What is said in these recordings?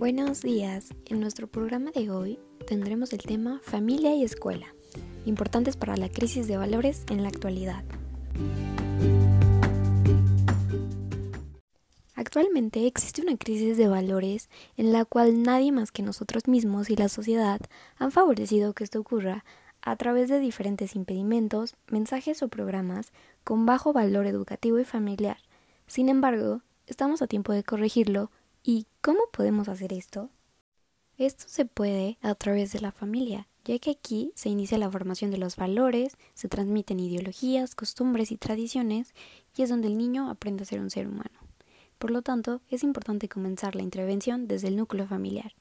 Buenos días. En nuestro programa de hoy tendremos el tema Familia y Escuela, importantes para la crisis de valores en la actualidad. Actualmente existe una crisis de valores en la cual nadie más que nosotros mismos y la sociedad han favorecido que esto ocurra a través de diferentes impedimentos, mensajes o programas con bajo valor educativo y familiar. Sin embargo, estamos a tiempo de corregirlo ¿Y cómo podemos hacer esto? Esto se puede a través de la familia, ya que aquí se inicia la formación de los valores, se transmiten ideologías, costumbres y tradiciones, y es donde el niño aprende a ser un ser humano. Por lo tanto, es importante comenzar la intervención desde el núcleo familiar.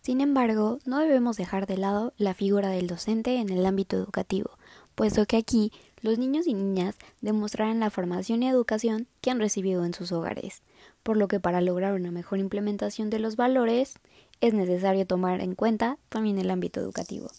Sin embargo, no debemos dejar de lado la figura del docente en el ámbito educativo, puesto que aquí los niños y niñas demostrarán la formación y educación que han recibido en sus hogares, por lo que para lograr una mejor implementación de los valores es necesario tomar en cuenta también el ámbito educativo.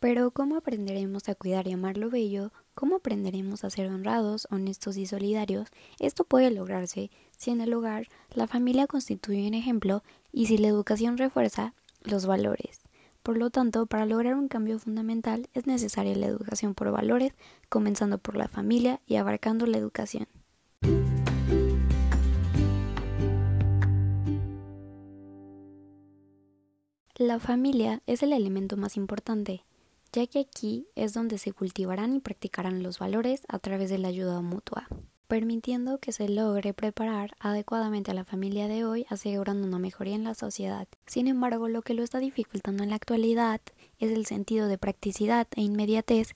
Pero ¿cómo aprenderemos a cuidar y amar lo bello? ¿Cómo aprenderemos a ser honrados, honestos y solidarios? Esto puede lograrse si en el hogar la familia constituye un ejemplo y si la educación refuerza los valores. Por lo tanto, para lograr un cambio fundamental es necesaria la educación por valores, comenzando por la familia y abarcando la educación. La familia es el elemento más importante, ya que aquí es donde se cultivarán y practicarán los valores a través de la ayuda mutua permitiendo que se logre preparar adecuadamente a la familia de hoy, asegurando una mejoría en la sociedad. Sin embargo, lo que lo está dificultando en la actualidad es el sentido de practicidad e inmediatez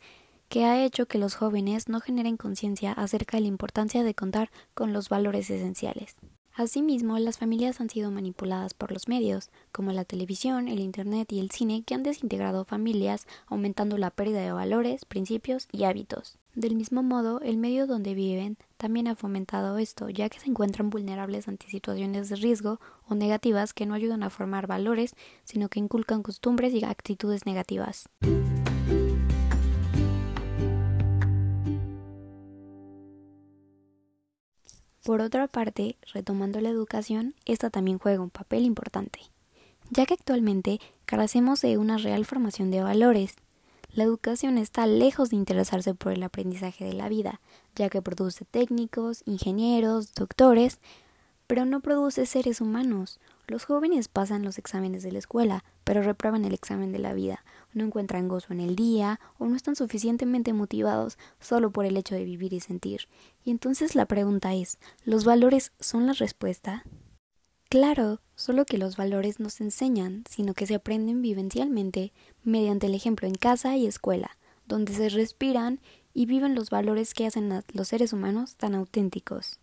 que ha hecho que los jóvenes no generen conciencia acerca de la importancia de contar con los valores esenciales. Asimismo, las familias han sido manipuladas por los medios, como la televisión, el Internet y el cine, que han desintegrado familias, aumentando la pérdida de valores, principios y hábitos. Del mismo modo, el medio donde viven también ha fomentado esto, ya que se encuentran vulnerables ante situaciones de riesgo o negativas que no ayudan a formar valores, sino que inculcan costumbres y actitudes negativas. Por otra parte, retomando la educación, esta también juega un papel importante, ya que actualmente carecemos de una real formación de valores. La educación está lejos de interesarse por el aprendizaje de la vida, ya que produce técnicos, ingenieros, doctores, pero no produce seres humanos. Los jóvenes pasan los exámenes de la escuela, pero reprueban el examen de la vida, no encuentran gozo en el día o no están suficientemente motivados solo por el hecho de vivir y sentir. Y entonces la pregunta es, ¿los valores son la respuesta? Claro, solo que los valores no se enseñan, sino que se aprenden vivencialmente mediante el ejemplo en casa y escuela, donde se respiran y viven los valores que hacen a los seres humanos tan auténticos.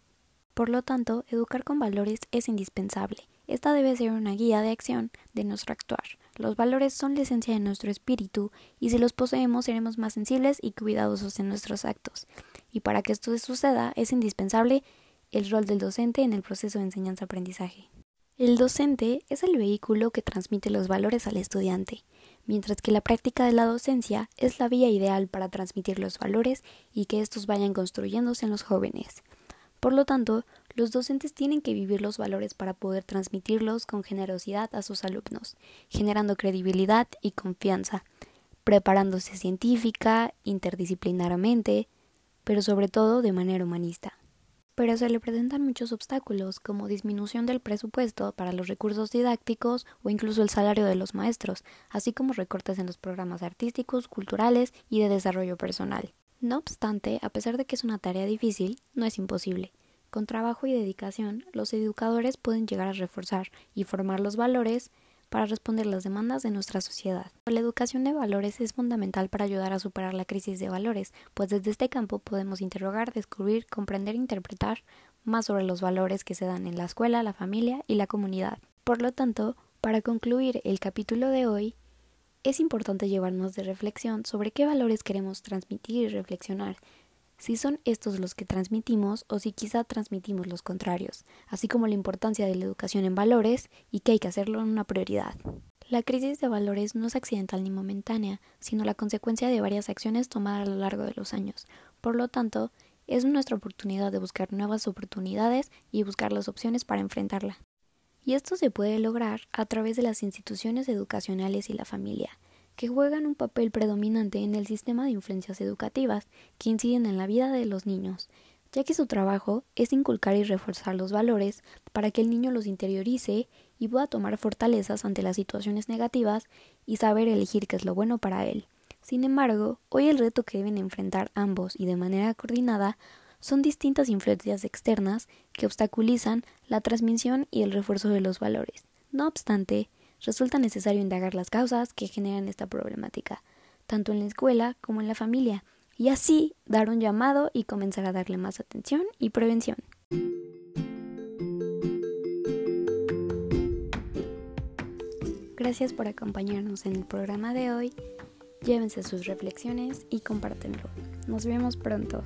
Por lo tanto, educar con valores es indispensable. Esta debe ser una guía de acción de nuestro actuar. Los valores son la esencia de nuestro espíritu y si los poseemos seremos más sensibles y cuidadosos en nuestros actos. Y para que esto suceda es indispensable el rol del docente en el proceso de enseñanza-aprendizaje. El docente es el vehículo que transmite los valores al estudiante, mientras que la práctica de la docencia es la vía ideal para transmitir los valores y que estos vayan construyéndose en los jóvenes. Por lo tanto, los docentes tienen que vivir los valores para poder transmitirlos con generosidad a sus alumnos, generando credibilidad y confianza, preparándose científica, interdisciplinarmente, pero sobre todo de manera humanista. Pero se le presentan muchos obstáculos, como disminución del presupuesto para los recursos didácticos o incluso el salario de los maestros, así como recortes en los programas artísticos, culturales y de desarrollo personal. No obstante, a pesar de que es una tarea difícil, no es imposible. Con trabajo y dedicación, los educadores pueden llegar a reforzar y formar los valores para responder las demandas de nuestra sociedad. La educación de valores es fundamental para ayudar a superar la crisis de valores, pues desde este campo podemos interrogar, descubrir, comprender e interpretar más sobre los valores que se dan en la escuela, la familia y la comunidad. Por lo tanto, para concluir el capítulo de hoy, es importante llevarnos de reflexión sobre qué valores queremos transmitir y reflexionar, si son estos los que transmitimos o si quizá transmitimos los contrarios, así como la importancia de la educación en valores y que hay que hacerlo en una prioridad. La crisis de valores no es accidental ni momentánea, sino la consecuencia de varias acciones tomadas a lo largo de los años. Por lo tanto, es nuestra oportunidad de buscar nuevas oportunidades y buscar las opciones para enfrentarla. Y esto se puede lograr a través de las instituciones educacionales y la familia, que juegan un papel predominante en el sistema de influencias educativas que inciden en la vida de los niños, ya que su trabajo es inculcar y reforzar los valores para que el niño los interiorice y pueda tomar fortalezas ante las situaciones negativas y saber elegir qué es lo bueno para él. Sin embargo, hoy el reto que deben enfrentar ambos y de manera coordinada son distintas influencias externas que obstaculizan la transmisión y el refuerzo de los valores. No obstante, resulta necesario indagar las causas que generan esta problemática, tanto en la escuela como en la familia, y así dar un llamado y comenzar a darle más atención y prevención. Gracias por acompañarnos en el programa de hoy. Llévense sus reflexiones y compártenlo. Nos vemos pronto.